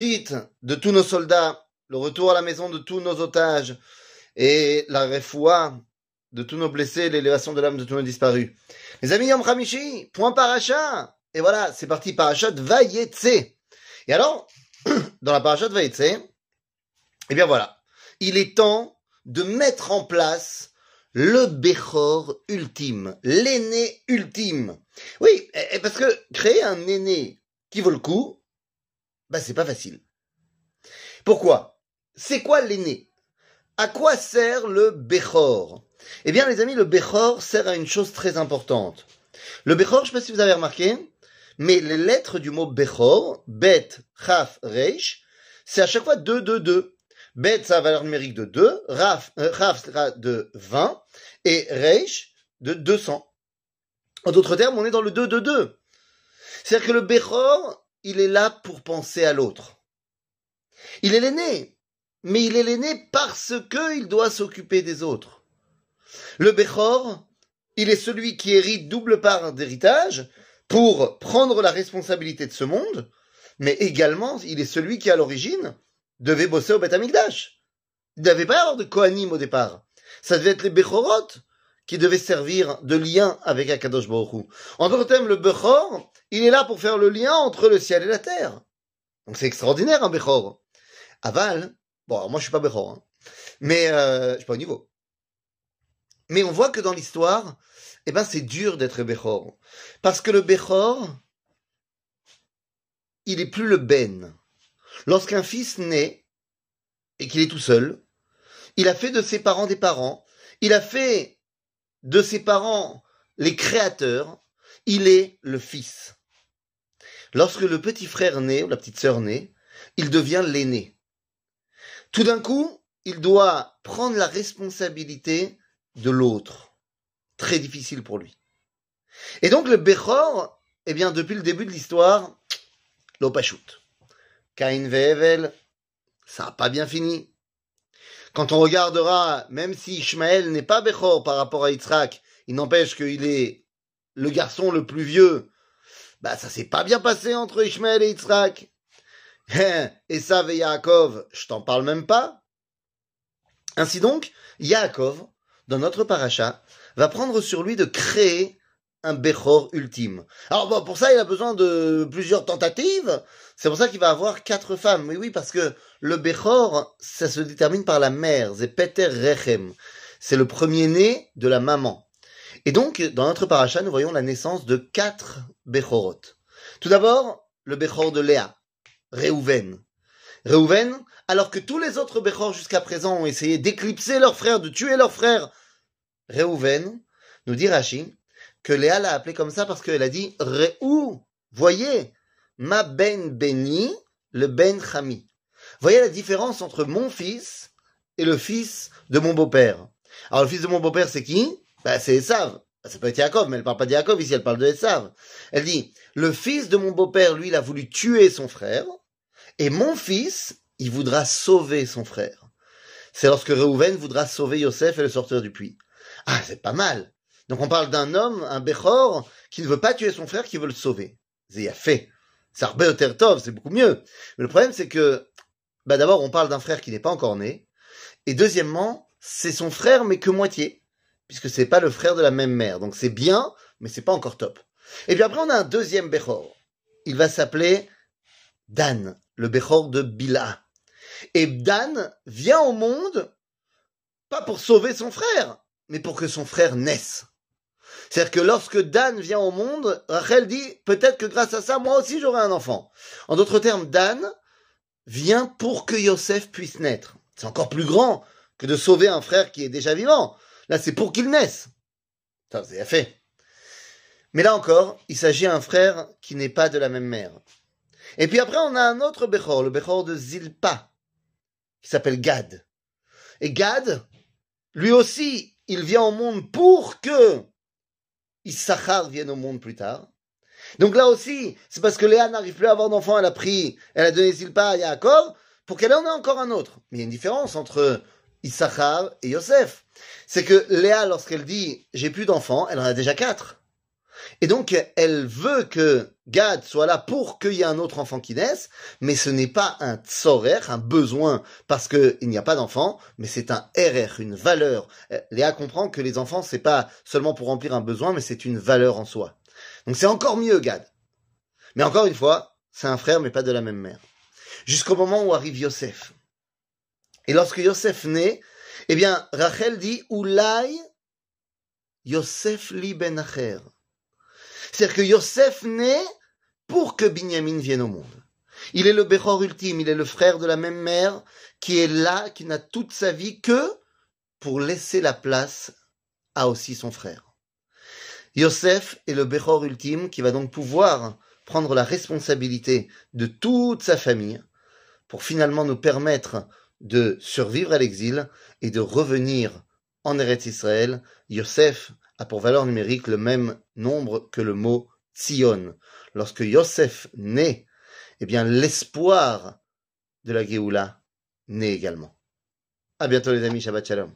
de tous nos soldats, le retour à la maison de tous nos otages et la refoua de tous nos blessés, l'élévation de l'âme de tous nos disparus. Les amis Yom Hamishi, point paracha. Et voilà, c'est parti, parachat Vayetse. Et alors, dans la parachat Vayetse, eh bien voilà, il est temps de mettre en place le Bechor ultime, l'aîné ultime. Oui, parce que créer un aîné qui vaut le coup, bah c'est pas facile. Pourquoi? C'est quoi l'aîné? À quoi sert le Bechor? Eh bien les amis, le Bechor sert à une chose très importante. Le Bechor, je sais pas si vous avez remarqué, mais les lettres du mot Bechor, Bet, Chaf, Reish, c'est à chaque fois 2, 2, 2. Bet, ça a valeur numérique de 2, Raf, euh, sera de 20, et Reish de 200. En d'autres termes, on est dans le 2, 2, 2. C'est-à-dire que le Bechor, il est là pour penser à l'autre. Il est l'aîné, mais il est l'aîné parce qu'il doit s'occuper des autres. Le Bechor, il est celui qui hérite double part d'héritage pour prendre la responsabilité de ce monde, mais également, il est celui qui, à l'origine, devait bosser au Beth Amikdash. Il ne devait pas avoir de Kohanim au départ. Ça devait être les Bechorot qui devaient servir de lien avec Akadosh Baruch En d'autres termes, le Bechor, il est là pour faire le lien entre le ciel et la terre. Donc c'est extraordinaire un Bechor. Aval, bon, moi je suis pas Bechor, hein, mais euh, je suis pas au niveau. Mais on voit que dans l'histoire, eh ben c'est dur d'être Bechor. Parce que le Bechor, il est plus le Ben. Lorsqu'un fils naît et qu'il est tout seul, il a fait de ses parents des parents, il a fait de ses parents les créateurs, il est le fils. Lorsque le petit frère naît ou la petite sœur naît, il devient l'aîné. Tout d'un coup, il doit prendre la responsabilité de l'autre. Très difficile pour lui. Et donc le Bechor, eh bien depuis le début de l'histoire, l'opachut. Cain ça n'a pas bien fini. Quand on regardera, même si Ishmaël n'est pas Bechor par rapport à Yitzhak, il n'empêche qu'il est le garçon le plus vieux, bah ça s'est pas bien passé entre Ishmaël et Yitzhak. Esav et Yaakov, je t'en parle même pas. Ainsi donc, Yaakov, dans notre paracha, va prendre sur lui de créer un Bechor ultime. Alors bon, pour ça, il a besoin de plusieurs tentatives. C'est pour ça qu'il va avoir quatre femmes. Oui, oui, parce que le Bechor, ça se détermine par la mère. C'est Peter Rechem. C'est le premier-né de la maman. Et donc, dans notre paracha, nous voyons la naissance de quatre Bechorot. Tout d'abord, le Bechor de Léa. Réhouven. Réhouven, alors que tous les autres Bechor jusqu'à présent ont essayé d'éclipser leur frère, de tuer leur frère, Réhouven, nous dit Rashi, que Léa l'a appelé comme ça parce qu'elle a dit Réhou, voyez, ma ben Beni, le ben Chami. Voyez la différence entre mon fils et le fils de mon beau-père. Alors le fils de mon beau-père, c'est qui? Bah, C'est Esav. Ça peut être Yaakov, mais elle parle pas de Yaakov ici, elle parle de Esav. Elle dit, le fils de mon beau-père, lui, il a voulu tuer son frère, et mon fils, il voudra sauver son frère. C'est lorsque Reuven voudra sauver Yosef et le sortir du puits. Ah, c'est pas mal. Donc on parle d'un homme, un Bechor, qui ne veut pas tuer son frère, qui veut le sauver. C'est fait. C'est beaucoup mieux. Mais le problème, c'est que, bah d'abord, on parle d'un frère qui n'est pas encore né. Et deuxièmement, c'est son frère, mais que moitié. Puisque c'est pas le frère de la même mère. Donc c'est bien, mais c'est pas encore top. Et puis après, on a un deuxième Bechor. Il va s'appeler Dan, le Bechor de Bila. Et Dan vient au monde, pas pour sauver son frère, mais pour que son frère naisse. C'est-à-dire que lorsque Dan vient au monde, Rachel dit, peut-être que grâce à ça, moi aussi j'aurai un enfant. En d'autres termes, Dan vient pour que Yosef puisse naître. C'est encore plus grand que de sauver un frère qui est déjà vivant. Là, c'est pour qu'il naisse. Ça, c'est fait. Mais là encore, il s'agit d'un frère qui n'est pas de la même mère. Et puis après, on a un autre Bechor, le Bechor de Zilpa, qui s'appelle Gad. Et Gad, lui aussi, il vient au monde pour que Issachar vienne au monde plus tard. Donc là aussi, c'est parce que Léa n'arrive plus à avoir d'enfant, elle a pris, elle a donné Zilpa à Yaakov, pour qu'elle en ait encore un autre. Mais il y a une différence entre Issachar et Yosef. C'est que Léa, lorsqu'elle dit j'ai plus d'enfants, elle en a déjà quatre. Et donc, elle veut que Gad soit là pour qu'il y ait un autre enfant qui naisse, mais ce n'est pas un tsorer, un besoin, parce qu'il n'y a pas d'enfant, mais c'est un RR, une valeur. Euh, Léa comprend que les enfants, c'est pas seulement pour remplir un besoin, mais c'est une valeur en soi. Donc c'est encore mieux, Gad. Mais encore une fois, c'est un frère, mais pas de la même mère. Jusqu'au moment où arrive Yosef. Et lorsque Yosef naît, eh bien, Rachel dit, Oulai Yosef li ben acher. C'est-à-dire que Yosef naît pour que Binyamin vienne au monde. Il est le Bechor ultime, il est le frère de la même mère qui est là, qui n'a toute sa vie que pour laisser la place à aussi son frère. Yosef est le Bechor ultime qui va donc pouvoir prendre la responsabilité de toute sa famille pour finalement nous permettre de survivre à l'exil et de revenir en Eretz Israël. Yosef a pour valeur numérique le même nombre que le mot Tzion. Lorsque Yosef naît, eh bien l'espoir de la Géoula naît également. À bientôt les amis, Shabbat Shalom.